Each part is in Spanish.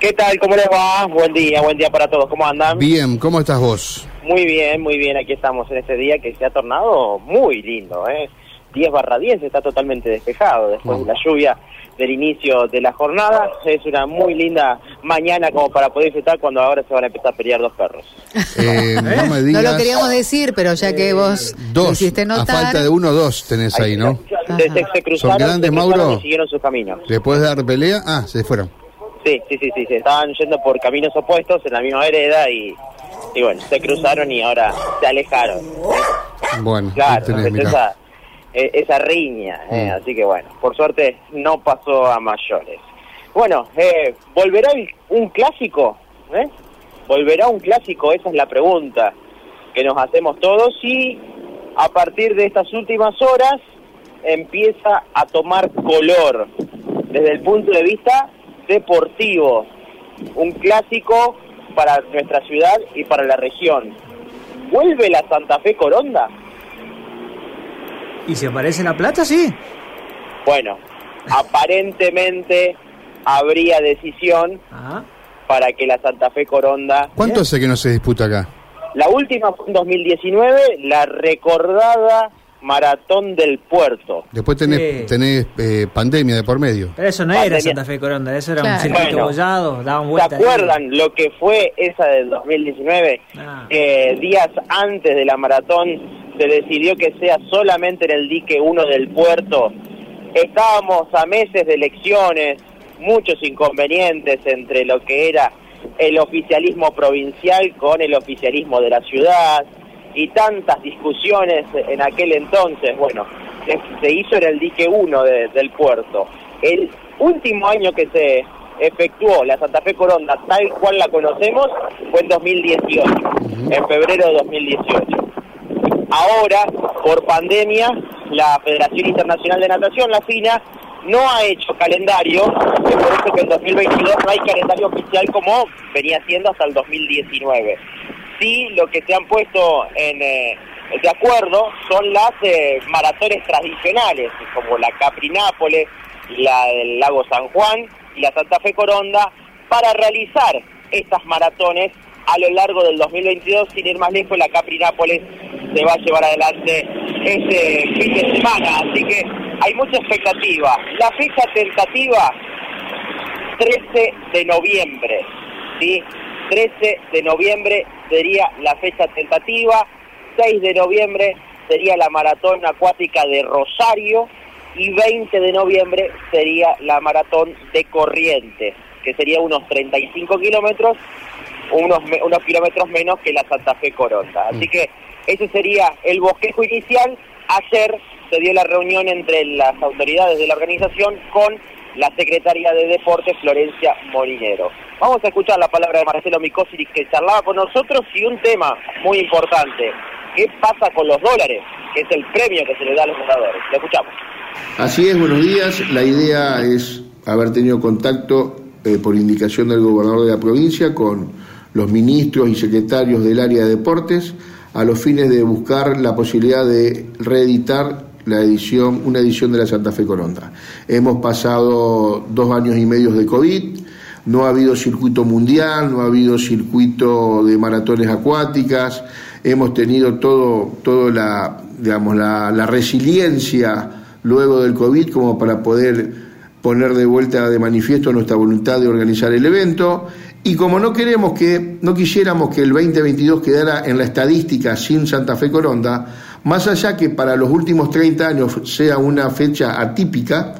¿Qué tal? ¿Cómo les va? Buen día, buen día para todos. ¿Cómo andan? Bien, ¿cómo estás vos? Muy bien, muy bien. Aquí estamos en este día que se ha tornado muy lindo, ¿eh? 10 barra 10 está totalmente despejado después de la lluvia del inicio de la jornada. Es una muy linda mañana como para poder disfrutar cuando ahora se van a empezar a pelear dos perros. Eh, no me digas. No lo queríamos decir, pero ya que vos lo Dos, hiciste a falta de uno, dos tenés ahí, ¿no? Se, se- cruzaron, grandes, se cruzaron Mauro? y siguieron sus caminos. ¿Le puedes dar pelea? Ah, se fueron. Sí, sí, sí, sí, se estaban yendo por caminos opuestos en la misma vereda y, y bueno, se cruzaron y ahora se alejaron. Bueno, Claro, tenés, esa, eh, esa riña, eh, Mm. así que bueno, por suerte no pasó a mayores. Bueno, eh, ¿volverá un clásico? ¿Eh? ¿Volverá un clásico? Esa es la pregunta que nos hacemos todos y a partir de estas últimas horas empieza a tomar color desde el punto de vista deportivo. Un clásico para nuestra ciudad y para la región. ¿Vuelve la Santa Fe Coronda? ¿Y si aparece la plata, sí? Bueno, aparentemente habría decisión Ah, para que la Santa Fe Coronda... ¿Cuánto hace que no se disputa acá? La última fue en 2019, la recordada Maratón del Puerto. Después tenés, Sí. tenés eh, pandemia de por medio. pero eso no Pandemia. era Santa Fe Coronda, eso era un Claro. circuito Bueno. bollado, daban ¿Se vueltas. ahí. acuerdan lo que fue esa del 2019? Ah. Eh, días antes de la maratón se decidió que sea solamente en el dique 1 del puerto. Estábamos a meses de elecciones, muchos inconvenientes entre lo que era el oficialismo provincial con el oficialismo de la ciudad y tantas discusiones en aquel entonces. Bueno, se, hizo en el dique 1 de- del puerto. El último año que se efectuó la Santa Fe Coronda tal cual la conocemos fue en 2018, en febrero de 2018. Ahora, por pandemia, la Federación Internacional de Natación, la FINA, no ha hecho calendario, es por eso que en 2022 no hay calendario oficial como venía siendo hasta el 2019. Sí, lo que se han puesto en, eh, de acuerdo son las eh, maratones tradicionales, como la Capri Nápoles, la del Lago San Juan y la Santa Fe Coronda, para realizar estas maratones a lo largo del 2022, sin ir más lejos, la Capri Nápoles se va a llevar adelante este fin de semana, así que hay mucha expectativa. La fecha tentativa, 13 de noviembre, ¿sí? 13 de noviembre sería la fecha tentativa, 6 de noviembre sería la maratón acuática de Rosario y 20 de noviembre sería la maratón de Corrientes, que sería unos 35 kilómetros, unos, me- unos kilómetros menos que la Santa Fe Coronda. Así que ese sería el bosquejo inicial. Ayer se dio la reunión entre las autoridades de la organización con la secretaria de Deportes, Florencia Molinero. Vamos a escuchar la palabra de Marcelo Micosiri, que charlaba con nosotros, y un tema muy importante. ¿Qué pasa con los dólares? Que es el premio que se le da a los jugadores. Lo escuchamos. Así es, buenos días. La idea es haber tenido contacto eh, por indicación del gobernador de la provincia con los ministros y secretarios del área de deportes a los fines de buscar la posibilidad de reeditar la edición, una edición de la Santa Fe Coronda. Hemos pasado dos años y medio de COVID, no ha habido circuito mundial, no ha habido circuito de maratones acuáticas, hemos tenido todo, todo la, la, la resiliencia luego del COVID como para poder poner de vuelta de manifiesto nuestra voluntad de organizar el evento. Y como no queremos que, no quisiéramos que el 2022 quedara en la estadística sin Santa Fe Coronda, más allá que para los últimos 30 años sea una fecha atípica,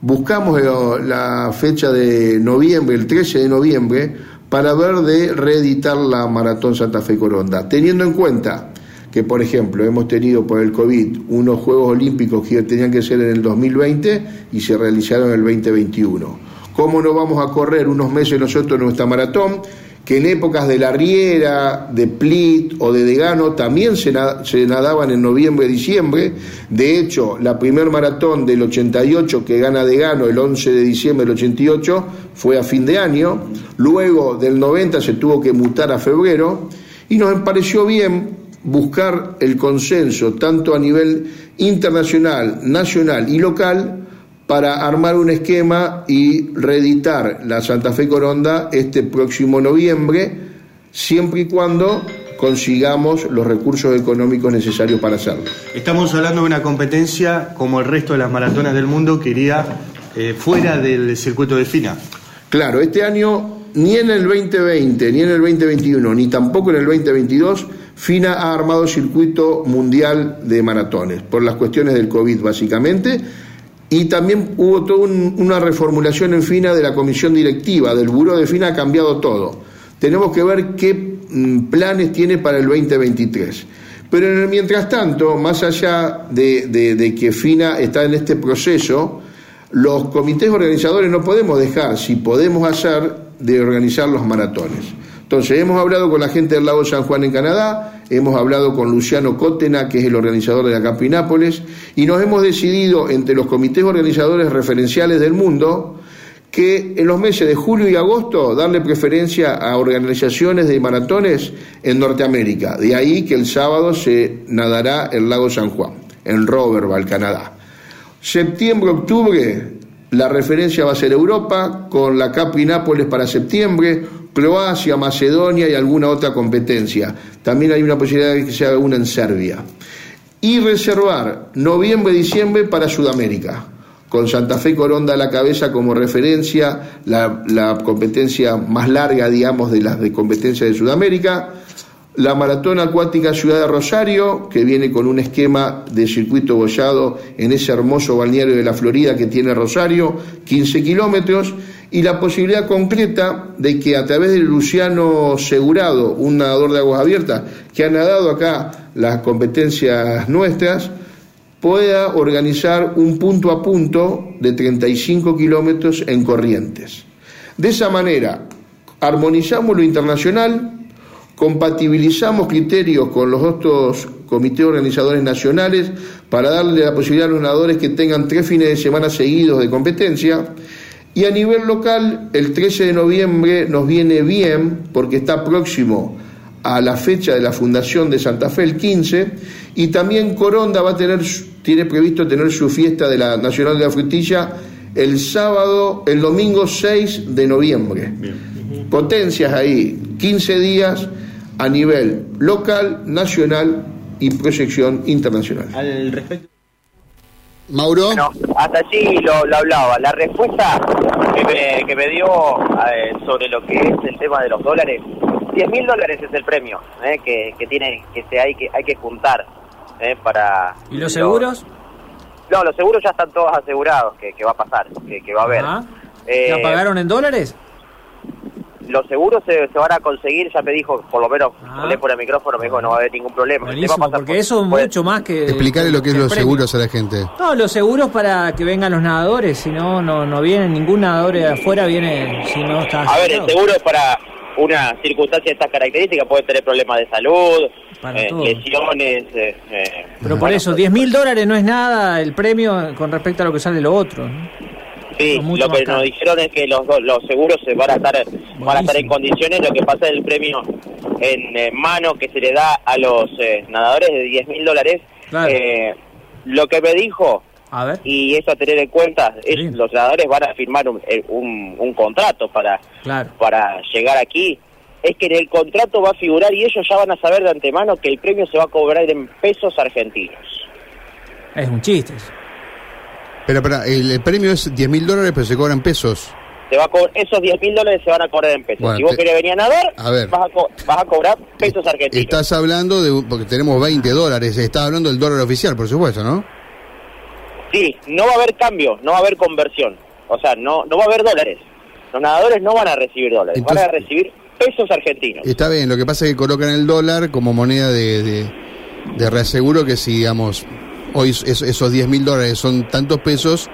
buscamos la fecha de noviembre, el 13 de noviembre, para ver de reeditar la Maratón Santa Fe Coronda, teniendo en cuenta que, por ejemplo, hemos tenido por el COVID unos Juegos Olímpicos que tenían que ser en el 2020 y se realizaron en el 2021. ¿Cómo no vamos a correr unos meses nosotros nuestra maratón? Que en épocas de la Riera, de Plit o de Degano también se, na- se nadaban en noviembre y diciembre. De hecho, la primer maratón del 88 que gana Degano el 11 de diciembre del 88 fue a fin de año. Luego del 90 se tuvo que mutar a febrero y nos pareció bien buscar el consenso tanto a nivel internacional, nacional y local para armar un esquema y reeditar la Santa Fe Coronda este próximo noviembre, siempre y cuando consigamos los recursos económicos necesarios para hacerlo. Estamos hablando de una competencia como el resto de las maratones del mundo que iría eh, fuera del circuito de FINA. Claro, este año ni en el 2020, ni en el 2021, ni tampoco en el 2022, FINA ha armado circuito mundial de maratones, por las cuestiones del COVID básicamente, y también hubo toda una reformulación en FINA de la comisión directiva, del buró de FINA ha cambiado todo. Tenemos que ver qué mm, planes tiene para el 2023. Pero en el mientras tanto, más allá de, de que FINA está en este proceso, los comités organizadores no podemos dejar, si podemos hacer, de organizar los maratones. Entonces, hemos hablado con la gente del Lago San Juan en Canadá, hemos hablado con Luciano Cótena, que es el organizador de la Campinápolis, y nos hemos decidido entre los comités organizadores referenciales del mundo que en los meses de julio y agosto darle preferencia a organizaciones de maratones en Norteamérica. De ahí que el sábado se nadará el Lago San Juan, en Roberval, Canadá. Septiembre, octubre, la referencia va a ser Europa, con la Capi Nápoles para septiembre, Croacia, Macedonia y alguna otra competencia. También hay una posibilidad de que se haga una en Serbia. Y reservar noviembre, diciembre para Sudamérica, con Santa Fe Coronda a la cabeza como referencia, la, competencia más larga, digamos, de las de competencia de Sudamérica la Maratón Acuática Ciudad de Rosario, que viene con un esquema de circuito bollado en ese hermoso balneario de la Florida que tiene Rosario, 15 kilómetros, y la posibilidad concreta de que a través de Luciano Segurado, un nadador de aguas abiertas, que ha nadado acá las competencias nuestras, pueda organizar un punto a punto de 35 kilómetros en Corrientes. De esa manera, armonizamos lo internacional, compatibilizamos criterios con los otros comités organizadores nacionales para darle la posibilidad a los nadadores que tengan tres fines de semana seguidos de competencia. Y a nivel local, el 13 de noviembre nos viene bien porque está próximo a la fecha de la fundación de Santa Fe, el 15, y también Coronda va a tener, tiene previsto tener su fiesta de la Nacional de la Frutilla el sábado, el domingo 6 de noviembre. Potencias ahí, 15 días a nivel local, nacional y proyección internacional. Al respecto. Mauro. Bueno, hasta allí lo, hablaba. La respuesta que me, que me dio eh, sobre lo que es el tema de los dólares, 10 mil dólares es el premio eh, que, que, tiene que se hay que hay que juntar eh, para. ¿Y los seguros? no, los seguros ya están todos asegurados que, que va a pasar, que, que va a haber. ¿Ya pagaron en dólares? Los seguros se, se, van a conseguir, ya me dijo, por lo menos, ah. hablé por el micrófono, me dijo, no va a haber ningún problema. porque eso es mucho más que... Explicarle lo que es los seguros a la gente. No, los seguros para que vengan los nadadores, si no, no, no viene ningún nadador de afuera, viene si no está... A ver, el seguro es para una circunstancia de estas características, puede tener problemas de salud, eh, lesiones... Eh, eh, Pero por eso, 10 mil dólares no es nada el premio con respecto a lo que sale lo otro. Sí, lo que nos dijeron es que los, los seguros se van a estar van a estar en condiciones. Lo que pasa es el premio en eh, mano que se le da a los eh, nadadores de 10 mil dólares. Eh, lo que me dijo, y eso a tener en cuenta, es los nadadores van a firmar un, un, contrato para, para llegar aquí. Es que en el contrato va a figurar y ellos ya van a saber de antemano que el premio se va a cobrar en pesos argentinos. Es un chiste. Pero, pero el, premio es 10 mil dólares, pero se cobran pesos. Se va a esos 10 mil dólares se van a cobrar en pesos. si vos querés venir a nadar, Vas, a vas, a cobrar pesos argentinos. Estás hablando de, porque tenemos 20 dólares, estás hablando del dólar oficial, por supuesto, ¿no? Sí, no va a haber cambio, no va a haber conversión. O sea, no, no va a haber dólares. Los nadadores no van a recibir dólares, van a recibir pesos argentinos. Está bien, lo que pasa es que colocan el dólar como moneda de, de, de reaseguro que si, digamos, hoy esos 10 mil dólares son tantos pesos,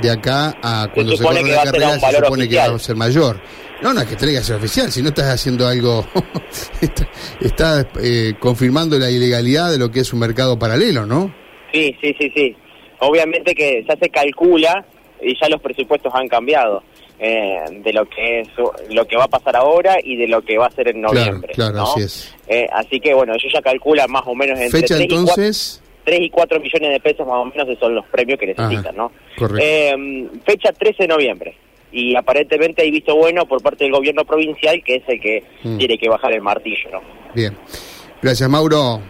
de acá a cuando se, corre la carrera se supone que va a ser mayor. No, no es que tenga que ser oficial, si no estás haciendo algo, estás eh, confirmando la ilegalidad de lo que es un mercado paralelo, ¿no? Sí, sí, sí, sí. Obviamente que ya se calcula y ya los presupuestos han cambiado. Eh, de lo que es lo que va a pasar ahora y de lo que va a ser en noviembre. Claro, así es. Eh, así que bueno, ellos ya calculan más o menos entre fecha entonces 3 y 4 millones de pesos más o menos esos son los premios que necesitan, ¿no? correcto. Eh, fecha 13 de noviembre. Y aparentemente hay visto bueno por parte del gobierno provincial que es el que Mm. tiene que bajar el martillo, ¿no? Bien. Gracias, Mauro.